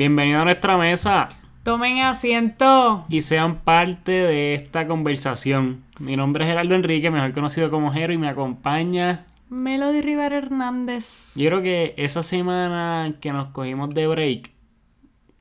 Bienvenido a nuestra mesa Tomen asiento. y sean parte de esta conversación. Mi nombre es Gerardo Enrique, mejor conocido como Jero, y me acompaña. Melody Rivera Hernández. Yo creo que esa semana que nos cogimos de break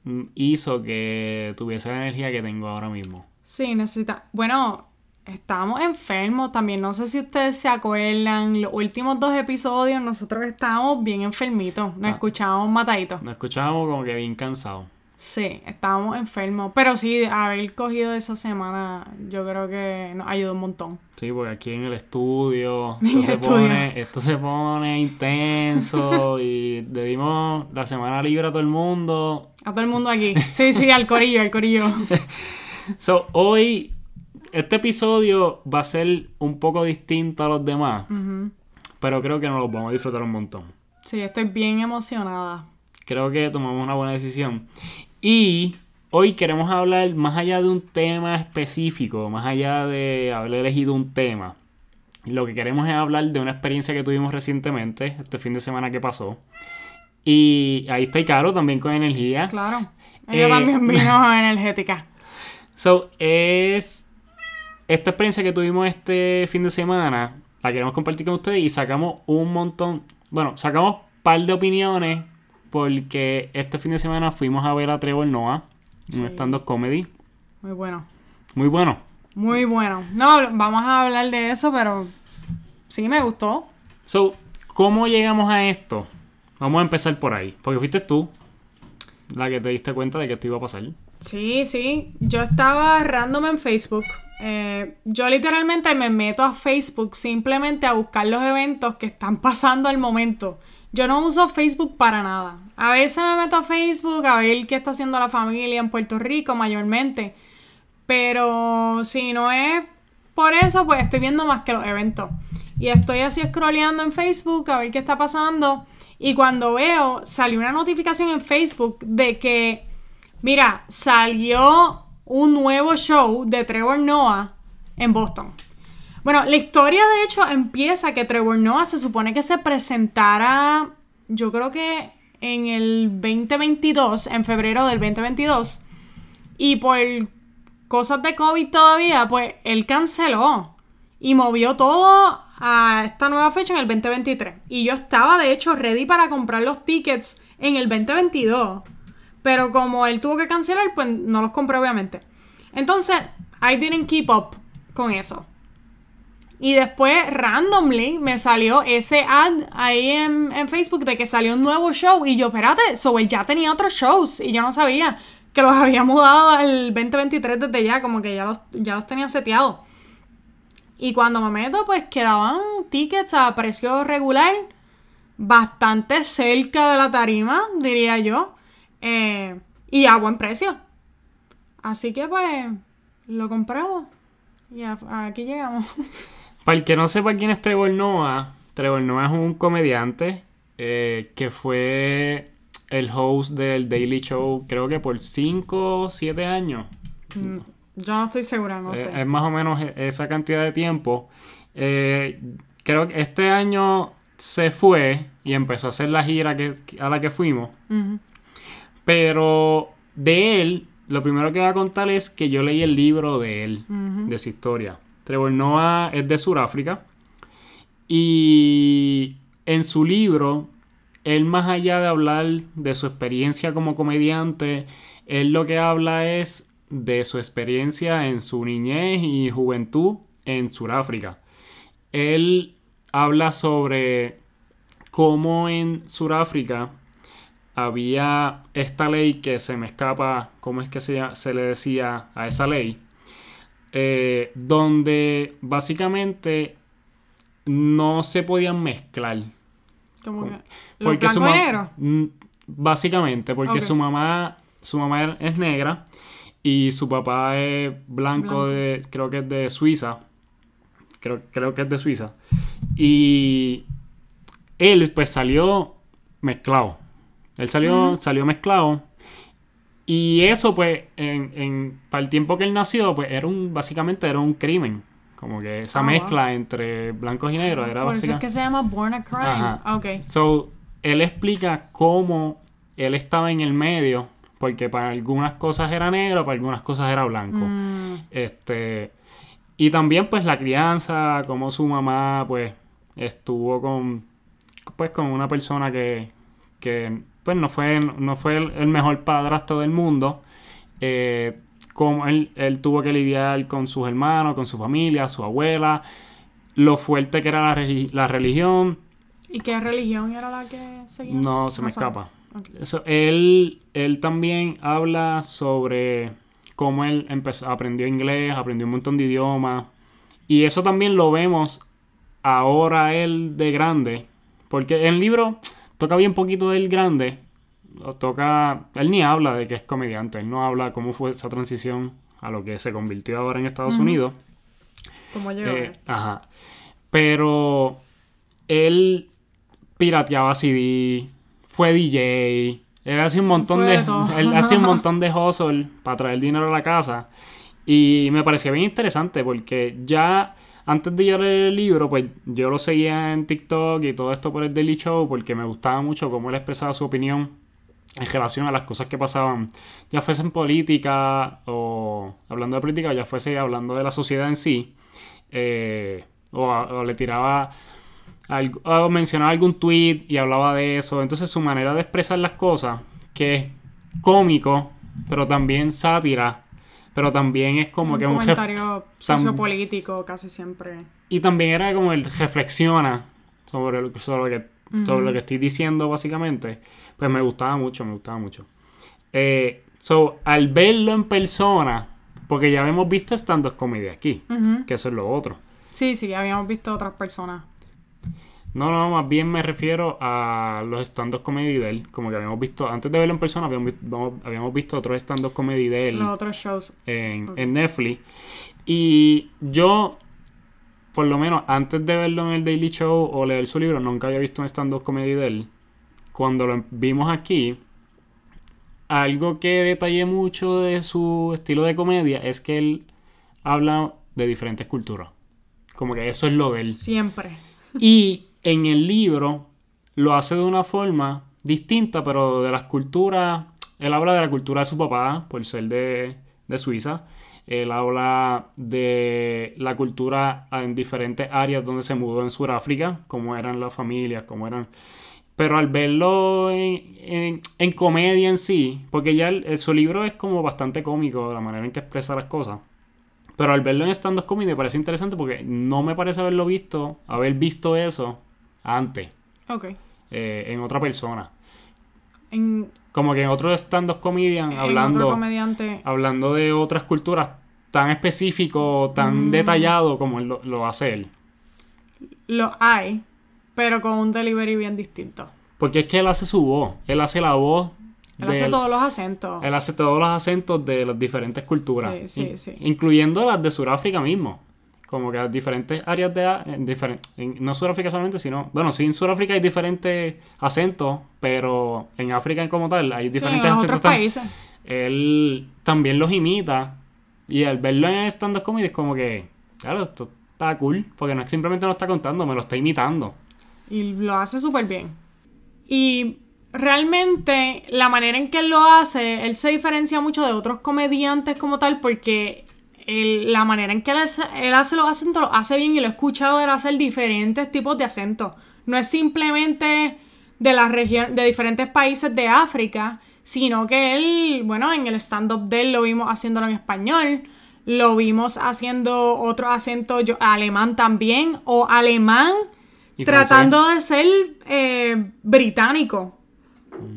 mm, hizo que tuviese la energía que tengo ahora mismo. Sí, necesita. Bueno, estábamos enfermos también. No sé si ustedes se acuerdan. Los últimos dos episodios nosotros estábamos bien enfermitos. Nos Ah. escuchábamos mataditos. Nos escuchábamos como que bien cansados. Sí, estábamos enfermos. Pero sí, haber cogido esa semana yo creo que nos ayudó un montón. Sí, porque aquí en el estudio En esto, el se, estudio. Pone, esto se pone intenso y le dimos la semana libre a todo el mundo. A todo el mundo aquí. Sí, sí, al corillo, al corillo. So, hoy este episodio va a ser un poco distinto a los demás, Ujú. pero creo que nos los vamos a disfrutar un montón. Sí, estoy bien emocionada. Creo que tomamos una buena decisión. Y hoy queremos hablar más allá de un tema específico, más allá de haber elegido un tema. Lo que queremos es hablar de una experiencia que tuvimos recientemente, este fin de semana que pasó. Y ahí está Caro también con energía. Claro. Ella Eh, también vino energética. So, es esta experiencia que tuvimos este fin de semana, la queremos compartir con ustedes y sacamos un montón, bueno, sacamos un par de opiniones porque este fin de semana fuimos a ver a Trevor Noah, Sí. un stand-up comedy, Muy bueno. muy bueno. Muy bueno. No, vamos a hablar de eso, pero sí me gustó. So, ¿cómo llegamos a esto? Vamos a empezar por ahí, porque fuiste tú la que te diste cuenta de que esto iba a pasar. Sí, sí. Yo estaba random en Facebook. Eh, yo literalmente me meto a Facebook simplemente a buscar los eventos que están pasando al momento. Yo no uso Facebook para nada. A veces me meto a Facebook a ver qué está haciendo la familia en Puerto Rico mayormente. Pero si no es por eso, pues estoy viendo más que los eventos. Y estoy así scrolleando en Facebook a ver qué está pasando. Y cuando veo, salió una notificación en Facebook de que, mira, salió un nuevo show de Trevor Noah en Boston. Bueno, la historia de hecho empieza que Trevor Noah se supone que se presentara, yo creo que en el 2022, en febrero del 2022. Y por cosas de COVID todavía, pues él canceló y movió todo a esta nueva fecha en el 2023. Y yo estaba de hecho ready para comprar los tickets en el 2022. Pero como él tuvo que cancelar, pues no los compré obviamente. Entonces, I didn't keep up con eso. Y después, randomly, me salió ese ad ahí en, Facebook de que salió un nuevo show. Y yo, espérate, so él ya tenía otros shows. Y yo no sabía que los había mudado al 2023 desde ya, como que ya los, ya los tenía seteados. Y cuando me meto, pues quedaban tickets a precio regular, bastante cerca de la tarima, diría yo. Eh, y a buen precio. Así que pues lo compramos. Y a- aquí llegamos. Para el que no sepa quién es Trevor Noah, Trevor Noah es un comediante eh, que fue el host del Daily Show, creo que por 5 o 7 años. Mm, Yo no estoy segura, no Eh, sé. Es más o menos e- esa cantidad de tiempo. Eh, creo que este año se fue y empezó a hacer la gira que, a la que fuimos. Ujú. Pero de él, lo primero que voy a contar es que yo leí el libro de él, de su historia. Trevor Noah es de Sudáfrica. Y en su libro, él más allá de hablar de su experiencia como comediante, él lo que habla es de su experiencia en su niñez y juventud en Sudáfrica. Él habla sobre cómo en Sudáfrica había esta ley que se me escapa, ¿cómo es que se, se le decía a esa ley? Eh, donde básicamente no se podían mezclar. Como Con- que- ¿Los Porque su? Mm, Básicamente, porque su mamá, su mamá es negra y su papá es blanco, Blanco. de, creo que es de Suiza. Creo, creo que es de Suiza. Y él pues salió mezclado. Él salió, salió mezclado. Y eso, pues, en, en- para el tiempo que él nació, pues era un, básicamente era un crimen. Como que esa Ah, wow. mezcla entre blancos y negros era Por eso es básicamente. que se llama Born a Crime. Ajá. Ok. So, él explica cómo él estaba en el medio porque para algunas cosas era negro, para algunas cosas era blanco. Mm. Este, y también pues la crianza, como su mamá pues estuvo con pues con una persona que, que pues no fue, no fue el, el mejor padrastro del mundo. Eh, como él, él tuvo que lidiar con sus hermanos, con su familia, su abuela, lo fuerte que era la, la religión, ¿Y qué religión era la que seguía? no se me escapa. Eso, él, él también habla sobre cómo él empezó, aprendió inglés, aprendió un montón de idiomas. Y eso también lo vemos ahora él de grande. Porque en el libro toca bien poquito del grande. Toca. Él ni habla de que es comediante. Él no habla cómo fue esa transición a lo que se convirtió ahora en Estados Unidos. ¿Cómo llegó Eh, esto? ajá. Pero él pirateaba CD, fue DJ, él hacía un montón Fue de, de él hacía un montón de hustle para traer dinero a la casa y me parecía bien interesante porque ya antes de leer el libro, pues yo lo seguía en TikTok y todo esto por el Daily Show porque me gustaba mucho cómo él expresaba su opinión en relación a las cosas que pasaban, ya fuese en política o hablando de política, ya fuese hablando de la sociedad en sí, eh, o, le tiraba o mencionaba algún tweet y hablaba de eso. Entonces su manera de expresar las cosas, que es cómico, pero también sátira, pero también es como un que un comentario sociopolítico casi siempre. y también era como el reflexiona sobre, lo- sobre, lo que, sobre lo que estoy diciendo básicamente. Pues me gustaba mucho, me gustaba mucho. Eh, so, al verlo en persona, porque ya hemos visto stand-up comedy aquí, que eso es lo otro. Sí, sí, habíamos visto otras personas. No, no, más bien me refiero a los stand-up comedy de él. Como que habíamos visto, antes de verlo en persona, habíamos, habíamos visto otros stand-up comedy de él Los otros shows. en, en Netflix. Y yo, por lo menos antes de verlo en el Daily Show o leer su libro, nunca había visto un stand-up comedy de él. Cuando lo vimos aquí, algo que detallé mucho de su estilo de comedia es que él habla de diferentes culturas. Como que eso es lo de él. Siempre. Y en el libro lo hace de una forma distinta, pero de las culturas. Él habla de la cultura de su papá, por ser de, de Suiza. Él habla de la cultura en diferentes áreas donde se mudó en Sudáfrica, cómo eran las familias, cómo eran. Pero al verlo en, en- comedia en sí, porque ya su libro es como bastante cómico, la manera en que expresa las cosas. Pero al verlo en stand-up comedy me parece interesante porque no me parece haberlo visto, haber visto eso antes, Ok. eh, en otra persona. En, Como que en otro stand-up comedian en hablando, otro comediante. hablando de otras culturas tan específico, tan Mm. detallado como él lo, lo hace él. Lo hay, pero con un delivery bien distinto. Porque es que él hace su voz, él hace la voz. Él hace todos los acentos. él hace todos los acentos de las diferentes culturas. Sí, sí, in- sí. Incluyendo las de Sudáfrica mismo. Como que diferentes áreas de... en diferen- en- no Sudáfrica solamente, sino... Bueno, sí, en Sudáfrica hay diferentes acentos, pero en África como tal hay Sí, diferentes en los acentos. otros países. Él también los imita. Y al verlo en stand-up comedy es como que... Claro, esto está cool. Porque no es simplemente lo está contando, me lo está imitando. Y lo hace súper bien. Y realmente la manera en que él lo hace, él se diferencia mucho de otros comediantes como tal porque la manera en que él hace, él hace los acentos lo hace bien y lo he escuchado él hacer diferentes tipos de acentos. No es simplemente de la región, de diferentes países de África, sino que él, bueno, en el stand-up de él lo vimos haciéndolo en español, lo vimos haciendo otro acento yo- alemán también, o alemán tratando de ser eh, británico.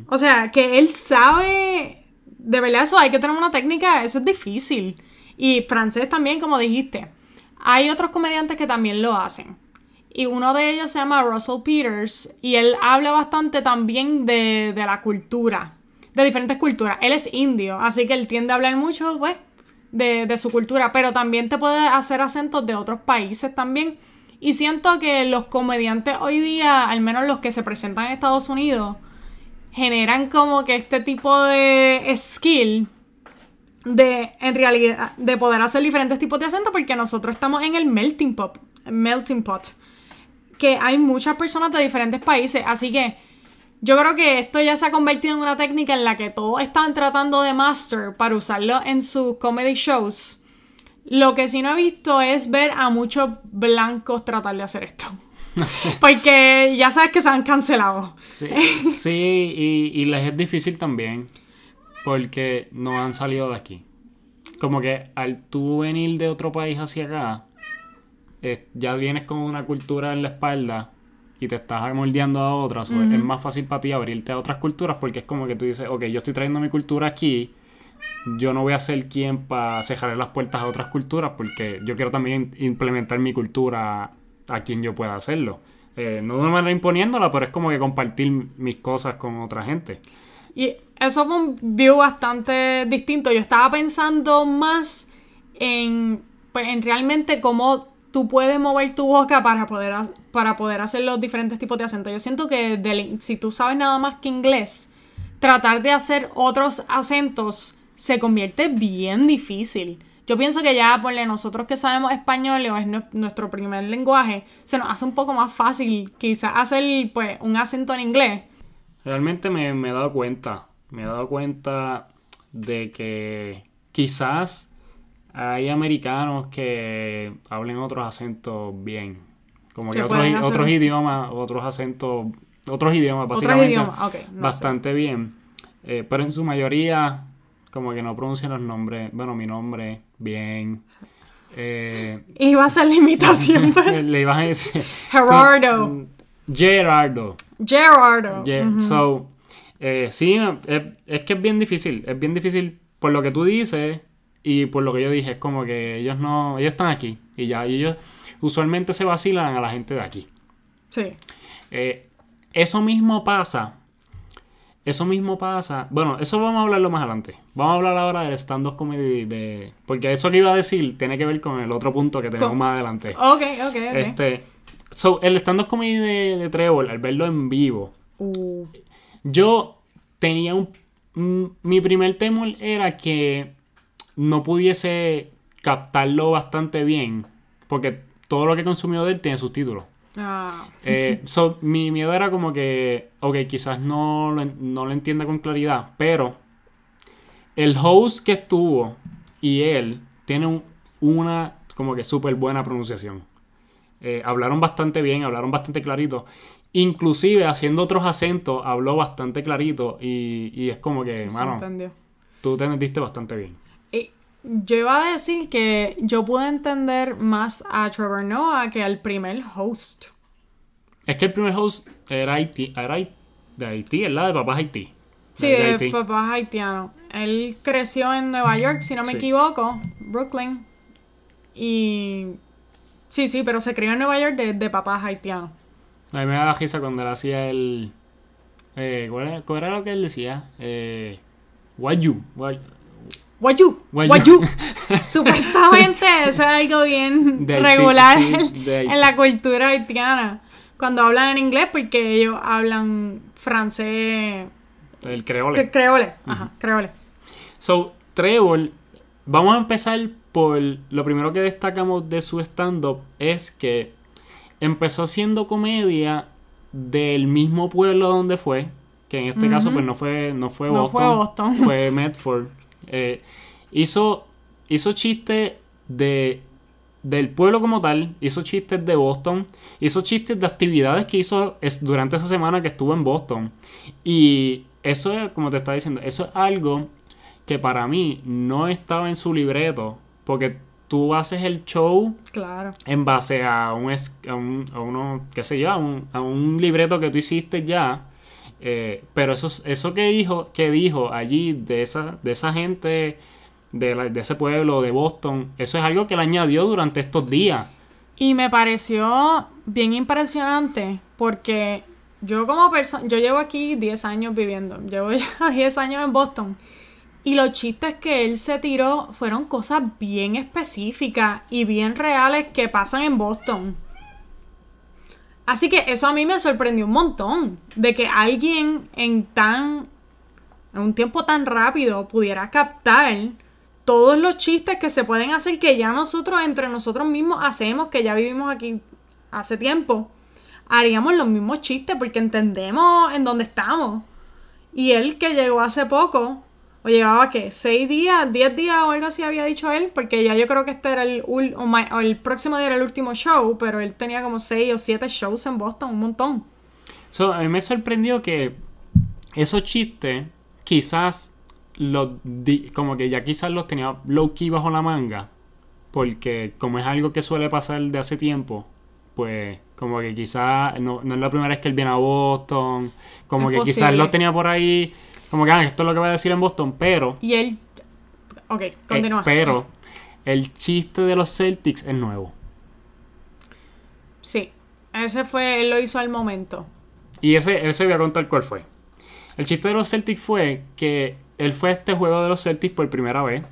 O sea, que él sabe, de verdad eso hay que tener una técnica, eso es difícil. Y francés también, como dijiste. Hay otros comediantes que también lo hacen. Y uno de ellos se llama Russell Peters y él habla bastante también de, de la cultura, de diferentes culturas. Él es indio, así que él tiende a hablar mucho, pues, de, de su cultura, pero también te puede hacer acentos de otros países también. Y siento que los comediantes hoy día, al menos los que se presentan en Estados Unidos, generan como que este tipo de skill de, en realidad, de poder hacer diferentes tipos de acentos porque nosotros estamos en el melting pot, melting pot, que hay muchas personas de diferentes países, así que Yo creo que esto ya se ha convertido en una técnica en la que todos están tratando de master para usarlo en sus comedy shows. Lo que sí no he visto es ver a muchos blancos tratar de hacer esto. Porque ya sabes que se han cancelado. Sí, sí y, y les es difícil también. Porque no han salido de aquí. Como que al tú venir de otro país hacia acá, eh, ya vienes con una cultura en la espalda y te estás moldeando a otras. Es más fácil para ti abrirte a otras culturas porque es como que tú dices, ok, yo estoy trayendo mi cultura aquí. Yo no voy a ser quien para cerrar las puertas a otras culturas porque yo quiero también implementar mi cultura a quien yo pueda hacerlo. Eh, no de una manera imponiéndola, pero es como que compartir mis cosas con otra gente. Y eso fue un view bastante distinto. Yo estaba pensando más en, pues, en realmente cómo tú puedes mover tu boca para poder, para poder hacer los diferentes tipos de acentos. Yo siento que si tú sabes nada más que inglés, tratar de hacer otros acentos se convierte bien difícil. Yo pienso que ya, por nosotros que sabemos español o es nuestro primer lenguaje, se nos hace un poco más fácil quizás hacer pues, un acento en inglés. Realmente me, me he dado cuenta, me he dado cuenta de que quizás hay americanos que hablen otros acentos bien. Como que, otros, otros idiomas, otros acentos, otros idiomas básicamente. bastante bien. Eh, pero en su mayoría, como que no pronuncian los nombres. Bueno, mi nombre, bien. Eh, Iba a ser la imitación. le ibas a decir. Gerardo. Gerardo. Gerardo. So, eh, sí, es que es bien difícil. Es bien difícil por lo que tú dices y por lo que yo dije, es como que ellos no, ellos están aquí y ya, ellos usualmente se vacilan a la gente de aquí. Sí. Eh, eso mismo pasa, eso mismo pasa, bueno, eso vamos a hablarlo más adelante. Vamos a hablar ahora del stand-up comedy, de, porque eso que iba a decir tiene que ver con el otro punto que tenemos más adelante. Ok, ok, ok. Este, so, el stand-up comedy de, de, Trevor, al verlo en vivo, uh. yo tenía un, mi primer temor era que no pudiese captarlo bastante bien, porque todo lo que he consumido de él tiene subtítulos. Ah. Eh, mi miedo era como que, ok, quizás no lo, no lo entienda con claridad, pero el host que estuvo y él tienen una como que súper buena pronunciación. Eh, hablaron bastante bien, hablaron bastante clarito. Inclusive haciendo otros acentos, habló bastante clarito y, y es como que, mano, tú te entendiste bastante bien. Yo iba a decir que yo pude entender más a Trevor Noah que al primer host. Es que el primer host era, Haití, era de Haití, ¿verdad? De papás Haití. Sí, de, papás haitianos. Él creció en Nueva York, si no me equivoco, Brooklyn. Y. Sí, sí, pero se crió en Nueva York de, papás haitianos. A mí me da risa cuando él hacía el. Eh, ¿cuál, era, lo que él decía? Eh, what you, Guayú. Guayú. Supuestamente eso es algo bien regular en la cultura haitiana. Cuando hablan en inglés, porque ellos hablan francés. El creole. creole. Ajá, creole. So, Trevor, vamos a empezar por lo primero que destacamos de su stand-up es que empezó haciendo comedia del mismo pueblo donde fue, que en este caso pues no fue no fue Boston, fue, Boston. fue Medford. Eh, hizo, hizo chistes de, del pueblo como tal, hizo chistes de Boston, hizo chistes de actividades que hizo durante esa semana que estuvo en Boston. Y eso es, como te estaba diciendo, eso es algo que para mí no estaba en su libreto, porque tú haces el show claro. en base a un, a un, a uno, qué sé yo, a un, a un libreto que tú hiciste ya eh, pero eso, eso que dijo, que dijo allí de esa, de esa gente, de, de ese pueblo, de Boston, eso es algo que él añadió durante estos días. Y me pareció bien impresionante porque yo como persona, yo llevo aquí 10 años viviendo, llevo ya 10 años en Boston. Y los chistes que él se tiró fueron cosas bien específicas y bien reales que pasan en Boston. Así que eso a mí me sorprendió un montón. De que alguien en tan. en un tiempo tan rápido pudiera captar todos los chistes que se pueden hacer que ya nosotros entre nosotros mismos hacemos, que ya vivimos aquí hace tiempo. haríamos los mismos chistes porque entendemos en dónde estamos. Y él que llegó hace poco, o llevaba qué, seis días, diez días o algo así había dicho él, porque ya yo creo que este era el, ul- o o el próximo día era el último show, pero él tenía como seis o siete shows en Boston, un montón. So, a mí me sorprendió que esos chistes quizás los di- como que ya quizás los tenía low key bajo la manga porque como es algo que suele pasar de hace tiempo pues como que quizás no, no es la primera vez que él viene a Boston como Es que quizás los tenía por ahí como que ah, esto es lo que voy a decir en Boston pero Y él... Ok, eh, continúa. pero el chiste de los Celtics es nuevo Sí, ese fue, él lo hizo al momento. Y ese, ese voy a contar cuál fue. El chiste de los Celtics fue que él fue a este juego de los Celtics por primera vez.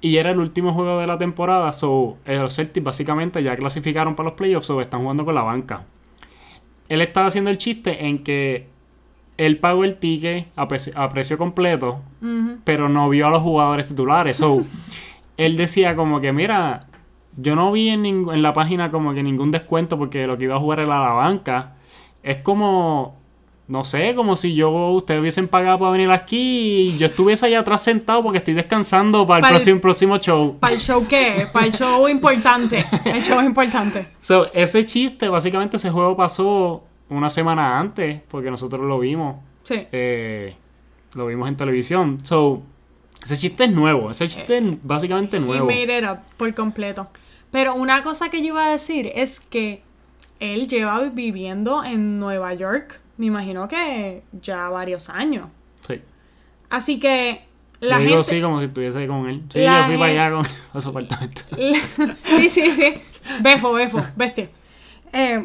Y era el último juego de la temporada. So, eh, los Celtics básicamente ya clasificaron para los playoffs. So, están jugando con la banca. Él estaba haciendo el chiste en que él pagó el ticket a, precio- a precio completo. Pero no vio a los jugadores titulares. So, él decía como que, mira, yo no vi en, la página como que ningún descuento porque lo que iba a jugar era la banca. Es como, no sé, como si yo, ustedes hubiesen pagado para venir aquí y yo estuviese allá atrás sentado porque estoy descansando para el Para el- próximo, próximo show. ¿Para el show qué? Para el show importante. El show importante. So, ese chiste, básicamente ese juego pasó una semana antes porque nosotros lo vimos. Sí. eh, lo vimos en televisión. So, ese chiste es nuevo. Ese chiste es básicamente He nuevo. made it up por completo. Pero una cosa que yo iba a decir es que él lleva viviendo en Nueva York, me imagino que ya varios años. Sí. Así que la Yo digo gente... sí como si estuviese con él. Sí, La yo fui para allá con su apartamento. sí, sí, sí. Befo, befo, bestia. Eh,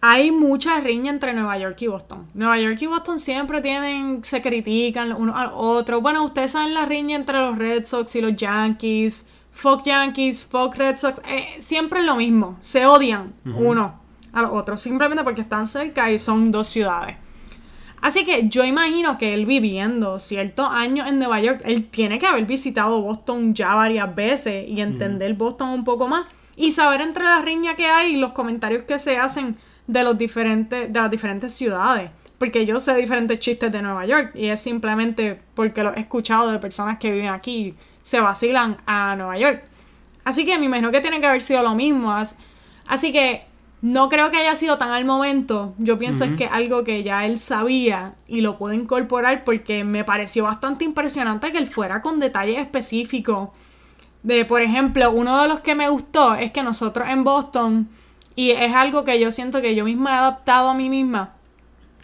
hay mucha riña entre Nueva York y Boston. Nueva York y Boston siempre tienen, se critican uno al otro. Bueno, ustedes saben la riña entre los Red Sox y los Yankees. Fuck Yankees, fuck Red Sox. eh, siempre es lo mismo. Se odian uno a los otros. Simplemente porque están cerca y son dos ciudades. Así que yo imagino que él viviendo ciertos años en Nueva York, él tiene que haber visitado Boston ya varias veces y entender Boston un poco más y saber entre la riña que hay y los comentarios que se hacen de los diferentes de las diferentes ciudades, porque yo sé diferentes chistes de Nueva York y es simplemente porque los he escuchado de personas que viven aquí se vacilan a Nueva York. Así que me imagino que tiene que haber sido lo mismo. As- Así que no creo que haya sido tan al momento. Yo pienso es que algo que ya él sabía y lo puede incorporar porque me pareció bastante impresionante que él fuera con detalles específicos. De, por ejemplo, uno de los que me gustó es que nosotros en Boston, y es algo que yo siento que yo misma he adaptado a mí misma,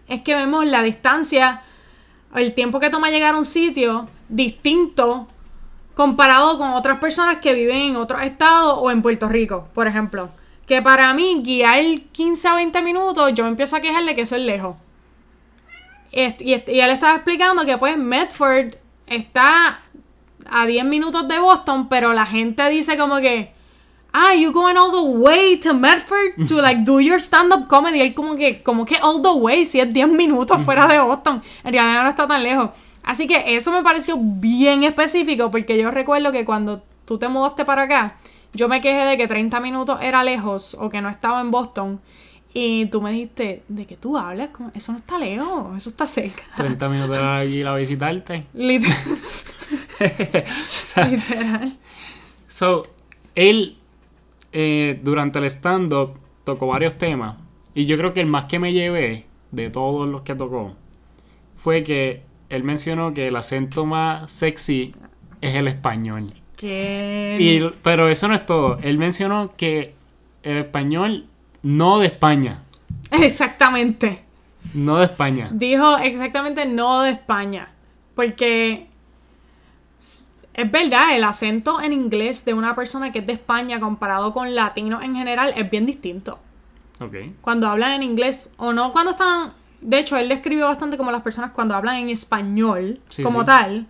es que vemos la distancia, el tiempo que toma llegar a un sitio distinto comparado con otras personas que viven en otros estados o en Puerto Rico, por ejemplo. Que para mí, guiar 15 a 20 minutos, yo me empiezo a quejar de que eso es lejos. Y él estaba explicando que pues Medford está a 10 minutos de Boston, pero la gente dice como que, ah, you going all the way to Medford to like do your stand-up comedy. Él como que, como que all the way, si es 10 minutos fuera de Boston. En realidad no está tan lejos. Así que eso me pareció bien específico, porque yo recuerdo que cuando tú te mudaste para acá, yo me quejé de que 30 minutos era lejos o que no estaba en Boston. Y tú me dijiste, ¿de qué tú hablas? Como, Eso no está lejos, eso está cerca. 30 minutos de aquí a visitarte. Literal. O sea, literal. so, él eh, durante el stand-up tocó varios temas. Y yo creo que el más que me llevé de todos los que tocó fue que él mencionó que el acento más sexy es el español. Que... Y, pero eso no es todo. Él mencionó que el español no de España. Exactamente. No de España. Dijo exactamente no de España. Porque es verdad, el acento en inglés de una persona que es de España comparado con latinos en general es bien distinto. Ok. Cuando hablan en inglés o no, cuando están... De hecho, él describió bastante como las personas cuando hablan en español Sí, como sí. tal.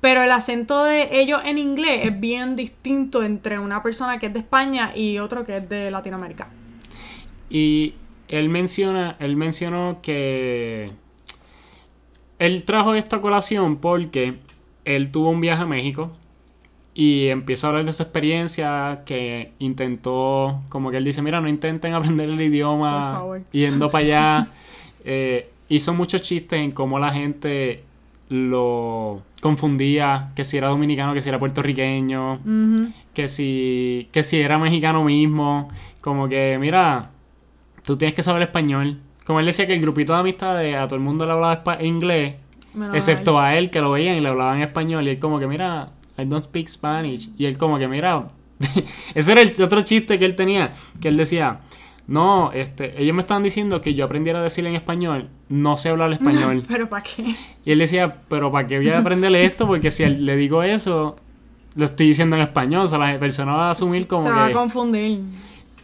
Pero el acento de ellos en inglés es bien distinto entre una persona que es de España y otro que es de Latinoamérica. Y él menciona, él mencionó que él trajo esta colación porque él tuvo un viaje a México Y empieza a hablar de su experiencia, que intentó, como que él dice, mira, no intenten aprender el Por idioma favor. yendo para allá. Eh, hizo muchos chistes en cómo la gente lo confundía, que si era dominicano, que si era puertorriqueño, que si, que si era mexicano mismo. Como que, mira, tú tienes que saber español. Como él decía que el grupito de amistades a todo el mundo le hablaba inglés, excepto a él que lo veían y le hablaban español. Y él como que, mira, I don't speak Spanish. Y él como que, mira, ese era el otro chiste que él tenía, que él decía, no, este, ellos me estaban diciendo que yo aprendiera a decir en español, no sé hablar español. Pero ¿para qué? y él decía, pero ¿para qué voy a aprenderle esto? Porque si él- le digo eso, lo estoy diciendo en español, o sea, la persona va a asumir como Se va a que... confundir.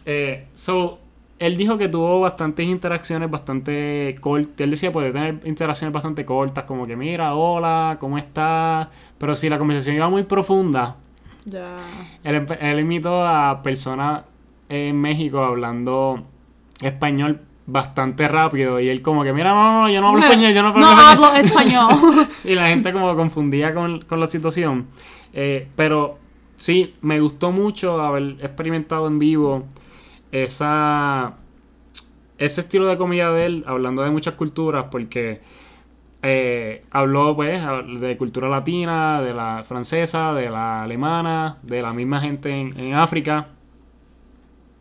Eh, so, él dijo que tuvo bastantes interacciones bastante cortas. Él decía puede tener interacciones bastante cortas, como que mira, hola, ¿cómo estás? Pero si la conversación iba muy profunda, Ya. él, él imitó a personas en México hablando español bastante rápido y él como que mira, no, no, yo no hablo español, yo no hablo No español. hablo español. Y la gente como confundía con, con la situación. Eh, pero sí, me gustó mucho haber experimentado en vivo esa ese estilo de comida de él, hablando de muchas culturas, porque eh, habló pues de cultura latina, de la francesa, de la alemana, de la misma gente en, en África.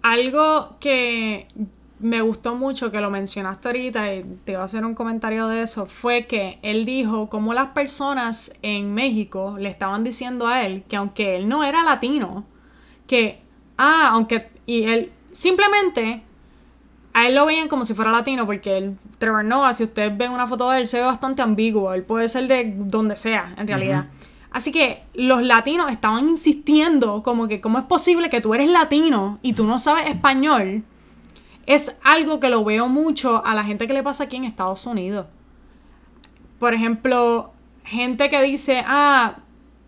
Algo que me gustó mucho que lo mencionaste ahorita y te iba a hacer un comentario de eso fue que él dijo cómo las personas en México le estaban diciendo a él que aunque él no era latino, que, ah, aunque, y él simplemente a él lo veían como si fuera latino porque él, Trevor Noah, si ustedes ven una foto de él, se ve bastante ambiguo, él puede ser de donde sea, en realidad. Así que los latinos estaban insistiendo como que cómo es posible que tú eres latino y tú no sabes español. Es algo que lo veo mucho a la gente que le pasa aquí en Estados Unidos. Por ejemplo, gente que dice, ah,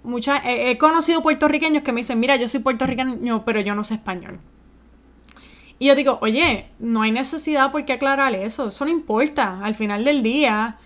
mucha, he, he conocido puertorriqueños que me dicen, mira, yo soy puertorriqueño, pero yo no sé español. Y yo digo, oye, no hay necesidad por qué aclarar eso, eso no importa. Al final del día,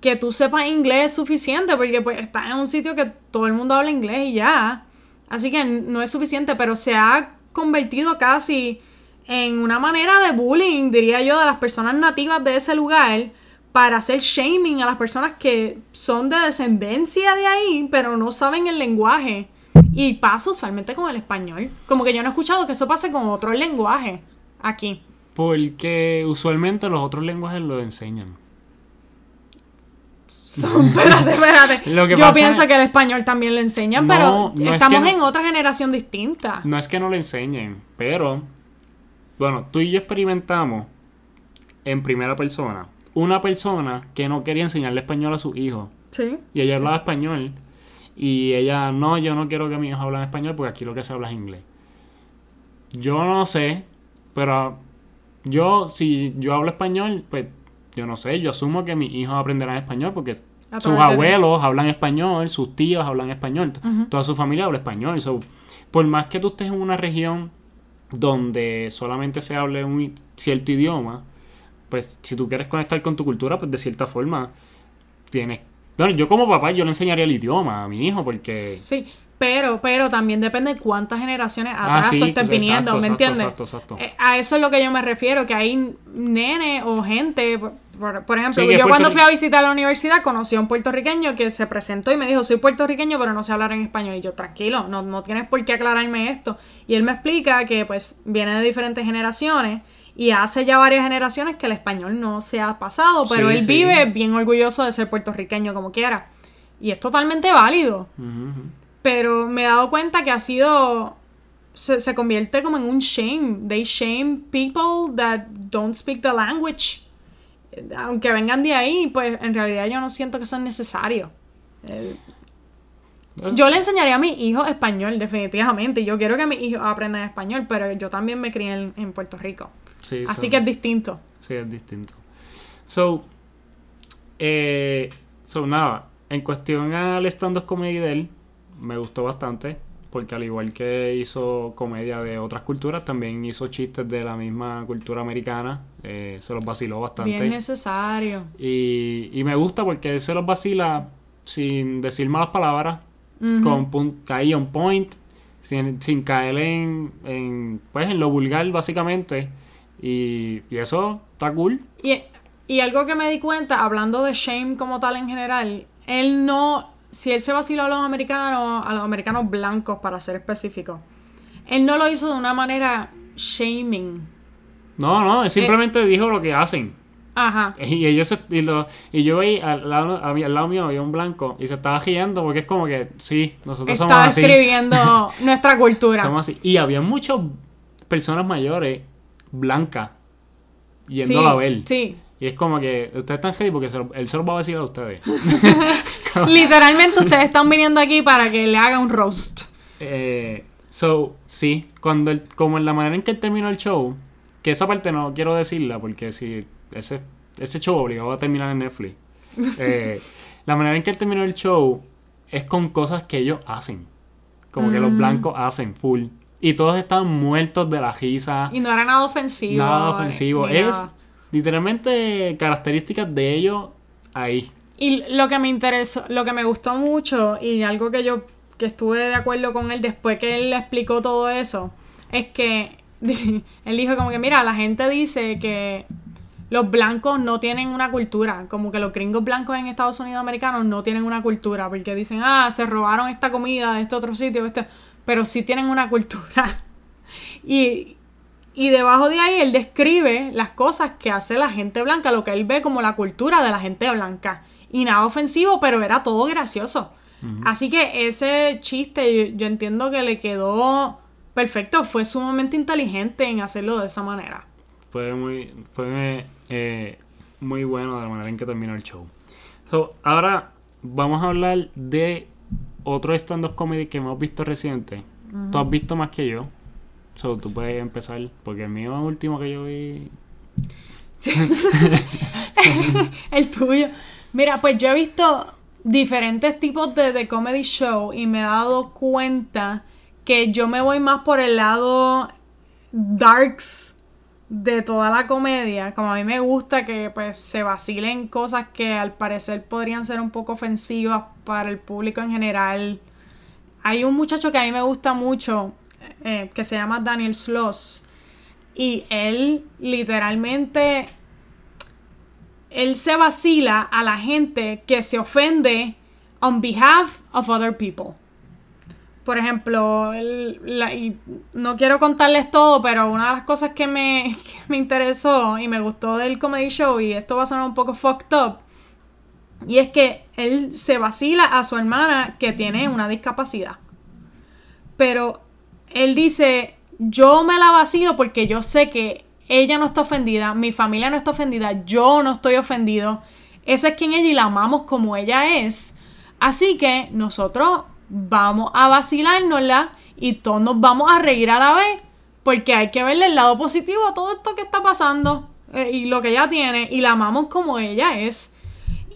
que tú sepas inglés es suficiente, porque pues estás en un sitio que todo el mundo habla inglés y ya. Así que no es suficiente, pero se ha convertido casi en una manera de bullying, diría yo, de las personas nativas de ese lugar para hacer shaming a las personas que son de descendencia de ahí, pero no saben el lenguaje. Y pasa usualmente con el español. Como que yo no he escuchado que eso pase con otro lenguaje aquí. Porque usualmente los otros lenguajes lo enseñan. So, espérate, espérate. Lo que Yo pasa pienso es- que el español también lo enseñan, No, pero no es estamos no. en otra generación distinta. No es que no le enseñen, pero bueno, tú y yo experimentamos en primera persona una persona que no quería enseñarle español a sus hijos Sí. y ella hablaba español y ella no, yo no quiero que mis hijos hablen español porque aquí lo que se habla es inglés. Yo no sé, pero yo si yo hablo español, pues yo no sé, yo asumo que mis hijos aprenderán español porque sus abuelos hablan español, sus tíos hablan español, toda su familia habla español. So, por más que tú estés en una región donde solamente se hable un cierto idioma, pues si tú quieres conectar con tu cultura, pues de cierta forma tienes... Bueno, yo como papá yo le enseñaría el idioma a mi hijo porque... Sí, pero, pero también depende de cuántas generaciones Ah, atrás sí, tú estés viniendo, ¿me entiendes? exacto, exacto. Eh, a eso es lo que yo me refiero, que hay nene o gente, por, por- por ejemplo, Sí, yo cuando fui a visitar la universidad conocí a un puertorriqueño que se presentó y me dijo, soy puertorriqueño, pero no sé hablar en español. Y yo, tranquilo, no, no tienes por qué aclararme esto. Y él me explica que pues viene de diferentes generaciones y hace ya varias generaciones que el español no se ha pasado, pero Sí, él sí. vive bien orgulloso de ser puertorriqueño como quiera. Y es totalmente válido. Pero me he dado cuenta que ha sido se, se convierte como en un shame. They shame people that don't speak the language. Aunque vengan de ahí pues en realidad yo no siento que eso es necesario Eh, yo le enseñaría a mis hijos español definitivamente. Yo quiero que mis hijos aprendan español pero yo también me crié en, en Puerto Rico Sí, así son- que es distinto Sí, es distinto. So, eh, so nada, en cuestión al stand-up comedy de él, me gustó bastante, porque al igual que hizo comedia de otras culturas, también hizo chistes de la misma cultura americana, eh, se los vaciló bastante. bien necesario Y, y me gusta porque él se los vacila sin decir malas palabras. con pun- ahí on point, sin, sin caer en, en, pues, en lo vulgar, básicamente. Y, y eso está cool. Y, y algo que me di cuenta, hablando de shame como tal en general, él no, si él se vaciló a los americanos, a los americanos blancos para ser específico, él no lo hizo de una manera shaming. No, no, él simplemente dijo lo que hacen. Ajá. Y ellos se- y, lo- y yo veí al lado, al lado mío había un blanco y se estaba riendo porque es como que sí, nosotros somos Está así. escribiendo nuestra cultura. Somos así. Y había muchas personas mayores blancas sí, yendo a ver. sí. Y es como que ustedes están ready porque se lo va a decir a ustedes. Literalmente ustedes están viniendo aquí para que le haga un roast. Eh, so, sí, cuando él- como en la manera en que él terminó el show, que esa parte no quiero decirla porque si ese, ese show obligado a terminar en Netflix. Eh, la manera en que él terminó el show es con cosas que ellos hacen. Como que los Mm. blancos hacen full. Y todos están muertos de la risa. Y no era nada ofensivo. Nada ofensivo. Es nada. literalmente características de ellos ahí. Y lo que me interesó, lo que me gustó mucho y algo que yo que estuve de acuerdo con él después que él explicó todo eso, es que él dijo como que mira, la gente dice que los blancos no tienen una cultura, como que los gringos blancos en Estados Unidos americanos no tienen una cultura, porque dicen, ah, se robaron esta comida de este otro sitio, este, pero sí tienen una cultura. Y, y debajo de ahí él describe las cosas que hace la gente blanca, lo que él ve como la cultura de la gente blanca. Y nada ofensivo, pero era todo gracioso. Así que ese chiste yo, yo entiendo que le quedó perfecto, fue sumamente inteligente en hacerlo de esa manera. Fue muy, fue eh, muy bueno de la manera en que terminó el show. So, ahora vamos a hablar de otro stand-up comedy que hemos visto reciente. Tú has visto más que yo. So, tú puedes empezar, porque el mío último que yo vi. El tuyo. Mira, pues yo he visto diferentes tipos de, de comedy show y me he dado cuenta que yo me voy más por el lado darks de toda la comedia. Como a mí me gusta que pues se vacilen cosas que al parecer podrían ser un poco ofensivas para el público en general. Hay un muchacho que a mí me gusta mucho eh, que se llama Daniel Sloss. Y él literalmente él se vacila a la gente que se ofende on behalf of other people. Por ejemplo, no quiero contarles todo, pero una de las cosas que me, que me interesó y me gustó del comedy show, y esto va a sonar un poco fucked up, y es que él se vacila a su hermana que tiene una discapacidad. Pero él dice, yo me la vacilo porque yo sé que ella no está ofendida, mi familia no está ofendida, yo no estoy ofendido. Esa es quien ella y la amamos como ella es. Así que nosotros vamos a vacilárnosla y todos nos vamos a reír a la vez porque hay que verle el lado positivo a todo esto que está pasando eh, y lo que ella tiene y la amamos como ella es.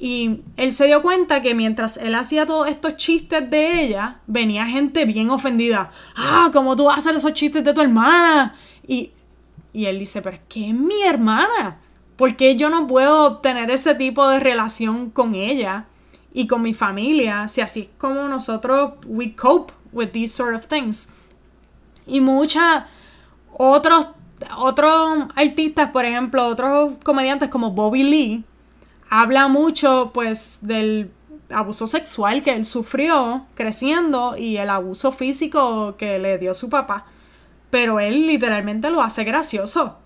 Y él se dio cuenta que mientras él hacía todos estos chistes de ella, venía gente bien ofendida. Ah, ¿cómo tú vas a hacer esos chistes de tu hermana? Y, y él dice, pero es que es mi hermana. ¿Por qué yo no puedo tener ese tipo de relación con ella y con mi familia? Si así es como nosotros, we cope with these sort of things. Y muchas otros, otros artistas, por ejemplo, otros comediantes como Bobby Lee, habla mucho pues del abuso sexual que él sufrió creciendo y el abuso físico que le dio su papá. Pero él literalmente lo hace gracioso.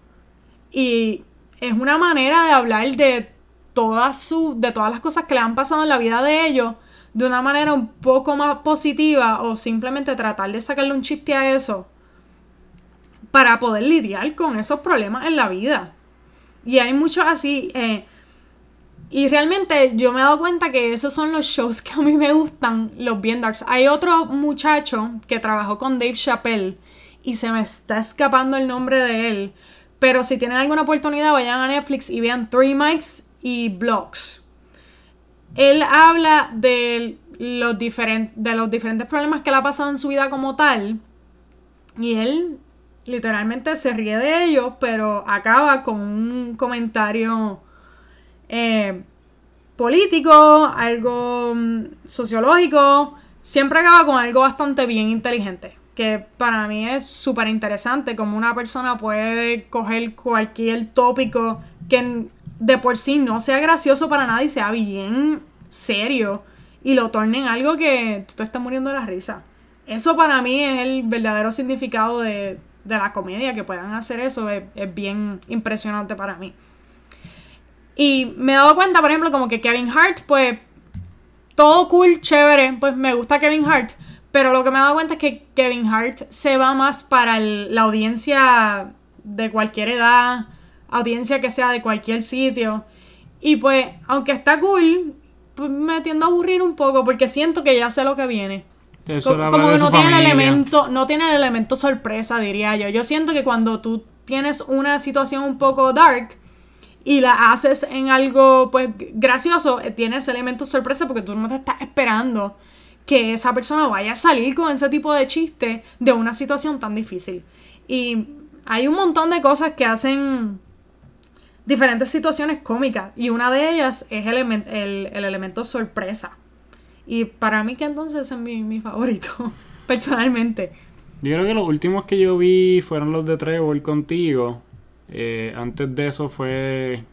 Y es una manera de hablar de todas su, de todas las cosas que le han pasado en la vida de ellos de una manera un poco más positiva o simplemente tratar de sacarle un chiste a eso para poder lidiar con esos problemas en la vida. Y hay muchos así. eh, y realmente yo me he dado cuenta que esos son los shows que a mí me gustan, los bien darks. Hay otro muchacho que trabajó con Dave Chappelle y se me está escapando el nombre de él. Pero si tienen alguna oportunidad, vayan a Netflix y vean Three Mics y Blogs. Él habla de los, de los diferentes problemas que le ha pasado en su vida como tal. Y él literalmente se ríe de ellos, pero acaba con un comentario eh, político, algo mm, sociológico, siempre acaba con algo bastante bien inteligente. Que para mí es súper interesante como una persona puede coger cualquier tópico que de por sí no sea gracioso para nada y sea bien serio y lo torne en algo que tú te estás muriendo de la risa. Eso para mí es el verdadero significado de, la comedia, que puedan hacer eso es, es, bien impresionante para mí. Y me he dado cuenta, por ejemplo, como que Kevin Hart, pues, todo cool, chévere, pues me gusta Kevin Hart, pero lo que me he dado cuenta es que Kevin Hart se va más para la audiencia de cualquier edad, audiencia que sea de cualquier sitio. Y pues, aunque está cool, pues me tiendo a aburrir un poco porque siento que ya sé lo que viene como, que no tiene el elemento, no tiene el elemento sorpresa, diría yo. Yo siento que cuando tú tienes una situación un poco dark y la haces en algo pues gracioso, eh, tienes elemento sorpresa porque tú no te estás esperando que esa persona vaya a salir con ese tipo de chiste de una situación tan difícil. Y hay un montón de cosas que hacen diferentes situaciones cómicas y una de ellas es el, el elemento sorpresa. Y para mí que entonces es mi, favorito, personalmente. Yo creo que los últimos que yo vi fueron los de Trevor contigo. Eh, antes de eso fue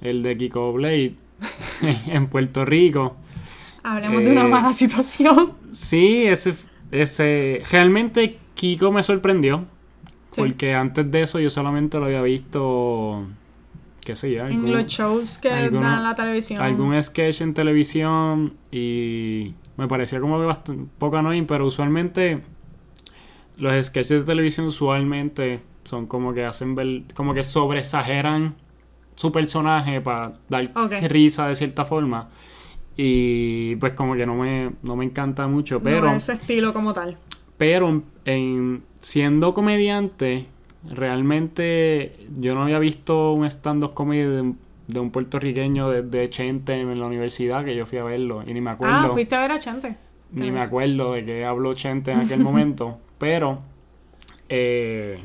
el de Kiko Blade en Puerto Rico. Hablemos de una eh, mala situación. Sí, ese, ese. Realmente Kiko me sorprendió. Porque antes de eso yo solamente lo había visto qué sé yo. en los shows que dan en la televisión. Algún sketch en televisión y me parecía como que bastante, poco annoying, pero usualmente los sketches de televisión usualmente son como que hacen ver, como que sobreexageran su personaje para dar risa de cierta forma. Y pues como que no me, no me encanta mucho, pero... No, ese estilo como tal. Pero en, siendo comediante realmente yo no había visto un stand-up comedy de, un puertorriqueño de, de, Chente en la universidad que yo fui a verlo y ni me acuerdo. Ah, fuiste a ver a Chente. Ni me acuerdo de que habló Chente en aquel momento. Pero eh,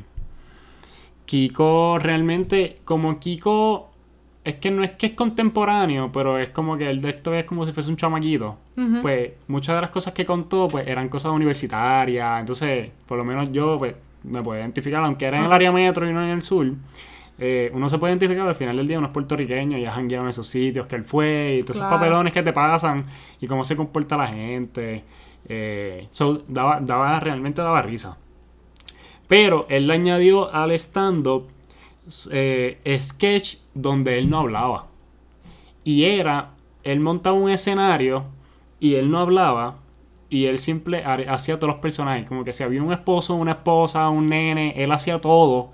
Kiko realmente, como Kiko, es que no es que es contemporáneo, pero es como que el de esto es como si fuese un chamaquito. Pues muchas de las cosas que contó pues eran cosas universitarias. Entonces, por lo menos yo pues me puede identificar, aunque era en el área metro y no en el sur. Eh, uno se puede identificar al final del día uno es puertorriqueño y ya han en esos sitios que él fue y todos esos papelones que te pasan y cómo se comporta la gente. Eh, daba, daba, realmente daba risa. Pero él le añadió al stand-up eh, sketch donde él no hablaba. Y era, él montaba un escenario y él no hablaba y él siempre hacía todos los personajes. Como que si había un esposo, una esposa, un nene, él hacía todo.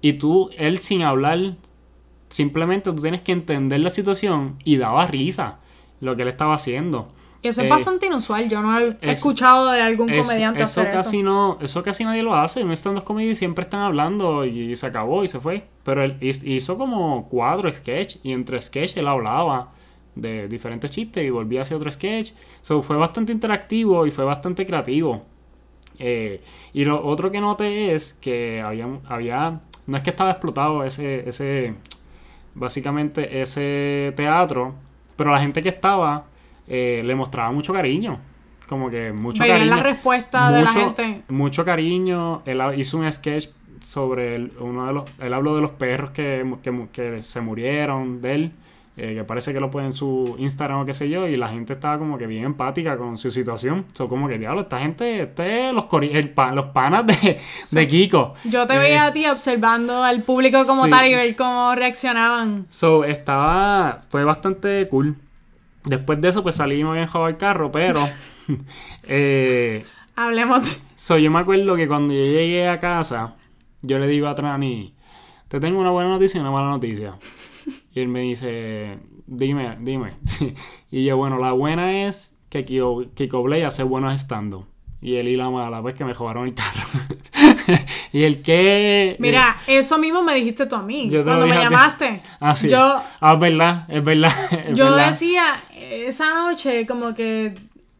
Y tú, él sin hablar, simplemente tú tienes que entender la situación y daba risa lo que él estaba haciendo. eso es eh, bastante inusual. Yo no he escuchado de algún comediante eso hacer casi eso. No, eso casi nadie lo hace. En stand-up comedy siempre están hablando y se acabó y se fue. Pero él hizo como cuatro sketches y entre sketches él hablaba de diferentes chistes y volví hacia otro sketch. So, fue bastante interactivo y fue bastante creativo. Eh, y lo otro que noté es que había, había, no es que estaba explotado ese, ese, básicamente ese teatro, pero la gente que estaba eh, le mostraba mucho cariño. Como que mucho cariño. la respuesta de la gente. Mucho cariño. Él hizo un sketch sobre uno de los, él habló de los perros que, que, que se murieron de él. Eh, que parece que lo puede en su Instagram o qué sé yo, y la gente estaba como que bien empática con su situación. Son como que, diablo, esta gente, este, los, los panas de, de, Kiko. Yo te veía eh, a ti observando al público como tal y ver cómo reaccionaban. So, estaba, fue bastante cool. Después de eso, pues salimos bien jugar el carro, pero... eh, Hablemos de... So, yo me acuerdo que cuando yo llegué a casa, yo le digo a Trani, te tengo una buena noticia y una mala noticia. Y él me dice, dime, dime. y yo, bueno, la buena es que Kiko, Kiko Blay hace buenos estando. Y él y la mala, pues que me robaron el carro. y el que. Mira, eso mismo me dijiste tú a mí. cuando me llamaste. Ah, sí. Yo, ah, es verdad, es verdad. yo decía esa noche, como que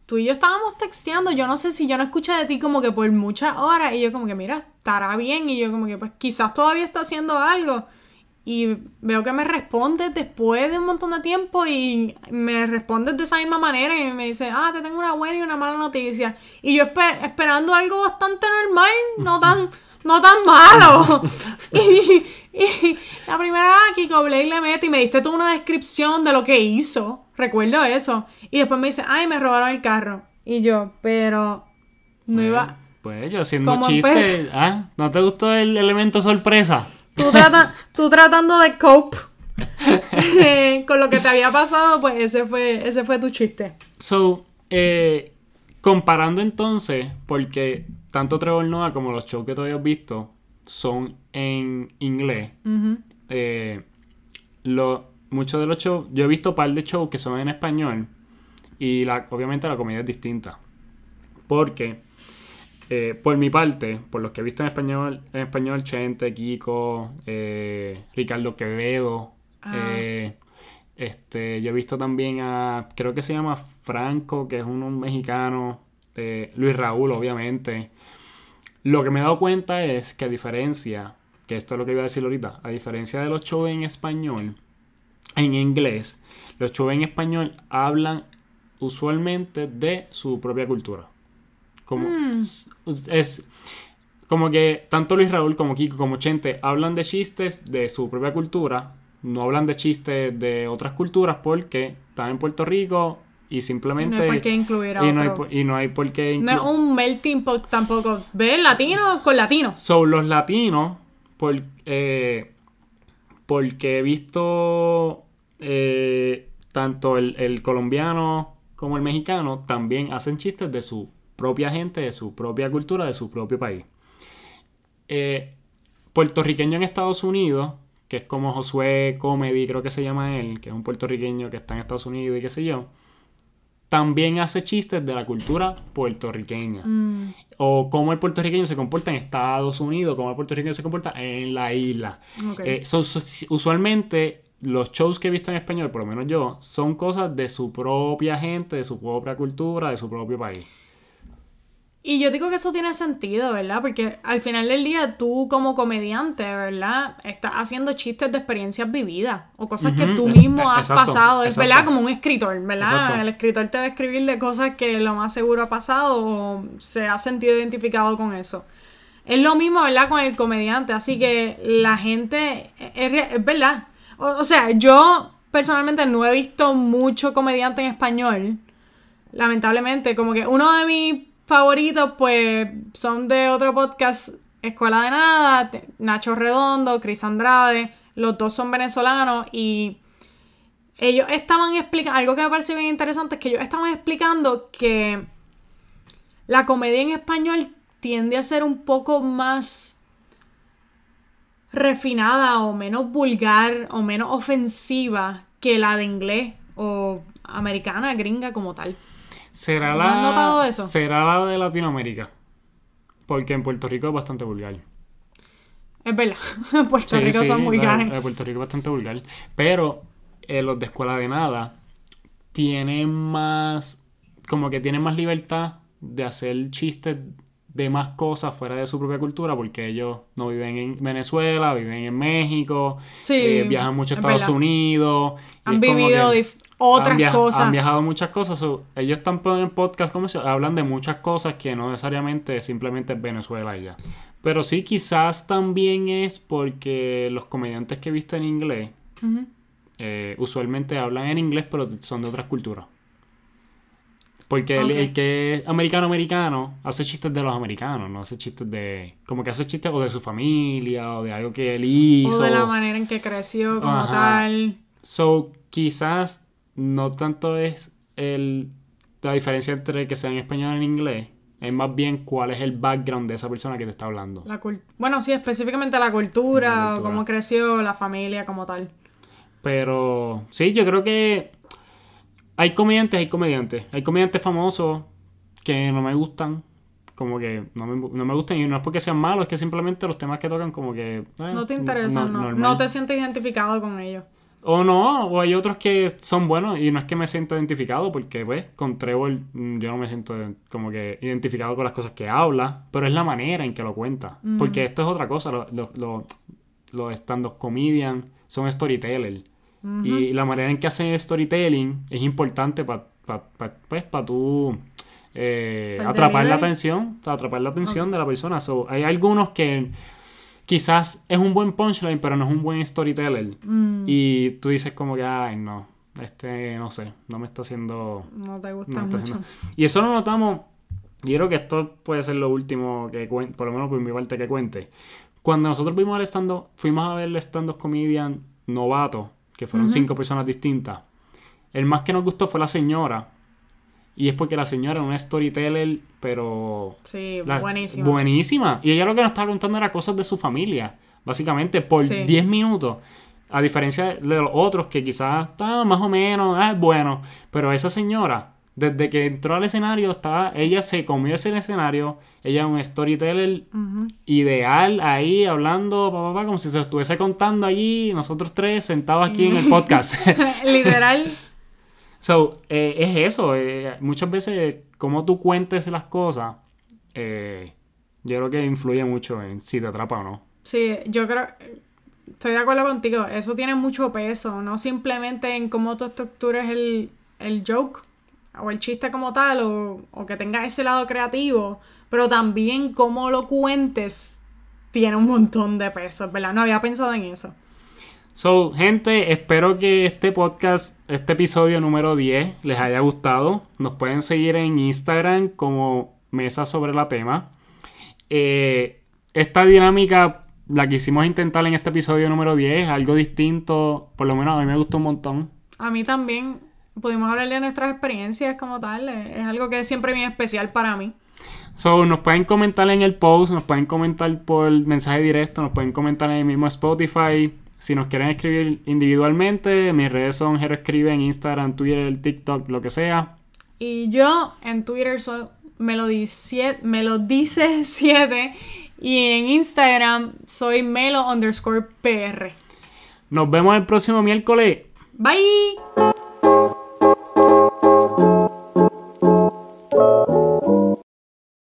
tú y yo estábamos texteando. Yo no sé si yo no escuché de ti como que por muchas horas. Y yo, como que, mira, estará bien. Y yo, como que, pues quizás todavía está haciendo algo. Y veo que me respondes después de un montón de tiempo y me respondes de esa misma manera y me dice, ah, te tengo una buena y una mala noticia. Y yo esperando algo bastante normal, no tan, no tan malo. y, la primera vez que Blake le mete y me diste tú una descripción de lo que hizo. Recuerdo eso. Y después me dice, ay, me robaron el carro. Y yo, pero no iba... Pues yo haciendo chiste. ¿Ah? ¿No te gustó el elemento sorpresa? Tú, tratando de cope con lo que te había pasado, pues ese fue, ese fue tu chiste. So, eh, comparando entonces, porque tanto Trevor Noah como los shows que tú habías visto son en inglés. Eh, muchos de los shows, yo he visto un par de shows que son en español y la, obviamente la comedia es distinta. Porque eh, por mi parte, por los que he visto en español, en español Chente, Kiko, eh, Ricardo Quevedo, ah. eh, este, yo he visto también a, creo que se llama Franco, que es un, mexicano, Luis Raúl, obviamente. Lo que me he dado cuenta es que a diferencia, que esto es lo que iba a decir ahorita, a diferencia de los shows en español, en inglés, los shows en español hablan usualmente de su propia cultura. Como, mm. Es como que tanto Luis Raúl como Kiko como Chente hablan de chistes de su propia cultura, no hablan de chistes de otras culturas porque están en Puerto Rico y simplemente... no hay por qué incluir a y, no hay, y no hay por qué. No es un melting pot tampoco. ¿Ves? Latino con latino. Son los latinos, por, eh, porque he visto eh, tanto el, el colombiano como el mexicano también hacen chistes de su propia gente, de su propia cultura, de su propio país. Eh, puertorriqueño en Estados Unidos, que es como Josué Comedy, creo que se llama él, que es un puertorriqueño que está en Estados Unidos y qué sé yo, también hace chistes de la cultura puertorriqueña. Mm. O cómo el puertorriqueño se comporta en Estados Unidos, cómo el puertorriqueño se comporta en la isla. Eh, usualmente los shows que he visto en español, por lo menos yo, son cosas de su propia gente, de su propia cultura, de su propio país. Y yo digo que eso tiene sentido, ¿verdad? Porque al final del día tú como comediante, ¿verdad? Estás haciendo chistes de experiencias vividas o cosas que tú mismo has pasado. Es, ¿verdad? Como un escritor, ¿verdad? El escritor te va a escribir de cosas que lo más seguro ha pasado o se ha sentido identificado con eso. Es lo mismo, ¿verdad? Con el comediante. Así que la gente, es, verdad. O, sea, yo personalmente no he visto mucho comediante en español. Lamentablemente, como que uno de mis favoritos, pues, son de otro podcast, Escuela de Nada, Nacho Redondo, Cris Andrade, los dos son venezolanos y ellos estaban explicando, algo que me pareció bien interesante es que ellos estaban explicando que la comedia en español tiende a ser un poco más refinada o menos vulgar o menos ofensiva que la de inglés o americana, gringa como tal. ¿Será la, notado eso? Será la de Latinoamérica. Porque en Puerto Rico es bastante vulgar. Es verdad. En Puerto Rico son vulgares. En Puerto Rico es bastante vulgar. Pero eh, los de escuela de nada tienen más. Como que tienen más libertad de hacer chistes de más cosas fuera de su propia cultura porque ellos no viven en Venezuela, viven en México, eh, viajan mucho a Estados Unidos. Han vivido otras cosas. Han viajado muchas cosas. ellos están en podcast como hablan de muchas cosas que no necesariamente simplemente es Venezuela y ya. Pero sí, quizás también es porque los comediantes que he visto en inglés eh, usualmente hablan en inglés, pero son de otras culturas. Porque el, que es americano-americano hace chistes de los americanos, no hace chistes de. Como que hace chistes o de su familia o de algo que él hizo. O de la manera en que creció como tal. So, quizás no tanto es el, la diferencia entre que sea en español y en inglés, es más bien cuál es el background de esa persona que te está hablando. La bueno, sí, específicamente la cultura, cómo creció la familia como tal. Pero sí, yo creo que hay comediantes, hay comediantes. Hay comediantes famosos que no me gustan. Como que no me, no me gustan y no es porque sean malos, es que simplemente los temas que tocan como que... Eh, no te interesan, no, no te sientes identificado con ellos. O no, o hay otros que son buenos y no es que me sienta identificado porque, pues, con Trevor mm, yo no me siento como que identificado con las cosas que habla, pero es la manera en que lo cuenta. Porque esto es otra cosa, los lo, stand-up comedian son storytellers. Y la manera en que hacen storytelling es importante para pa, pa, pues, pa tú eh, ¿El atrapar la atención, para atrapar la atención de la persona. So, hay algunos que quizás es un buen punchline, pero no es un buen storyteller. Mm, Y tú dices como que, ay, no, este, no sé, no me está haciendo... no te gusta no mucho. haciendo- Y eso lo notamos, y creo que esto puede ser lo último que cuente, por lo menos por mi parte que cuente. Cuando nosotros vimos el stand fuimos a ver el stand-up comedian novato, que fueron cinco personas distintas. El más que nos gustó fue la señora. Y es porque la señora era una storyteller, pero Sí, la- buenísimo. Buenísima. Y ella lo que nos estaba contando era cosas de su familia. Básicamente, por Sí. 10 minutos. A diferencia de los otros que quizás estaban más o menos, ah, es bueno. Pero esa señora, desde que entró al escenario, estaba, ella se comió ese escenario. Ella es un storyteller ideal ahí, hablando, pa, pa, pa, como si se estuviese contando allí, nosotros tres sentados aquí en el podcast. Literal, So, eh, es eso. eh, muchas veces, como tú cuentes las cosas, eh, yo creo que influye mucho en si te atrapa o no. Sí, yo creo, estoy de acuerdo contigo, eso tiene mucho peso, no simplemente en cómo tú estructures el, el joke o el chiste como tal, o, o que tengas ese lado creativo, pero también cómo lo cuentes tiene un montón de peso, ¿verdad? No había pensado en eso. So, gente, espero que este podcast, este episodio número 10, les haya gustado. Nos pueden seguir en Instagram como Mesa sobre la Tema. Eh, esta dinámica la quisimos intentar en este episodio número 10, algo distinto, por lo menos a mí me gustó un montón. A mí también pudimos hablar de nuestras experiencias como tal, es algo que es siempre bien especial para mí. So, nos pueden comentar en el post, nos pueden comentar por mensaje directo, nos pueden comentar en el mismo Spotify. Si nos quieren escribir individualmente, mis redes son Jero Escribe en Instagram, Twitter, TikTok, lo que sea. Y yo en Twitter soy me lo dice 7 y en Instagram soy melo underscore PR. Nos vemos el próximo miércoles. Bye.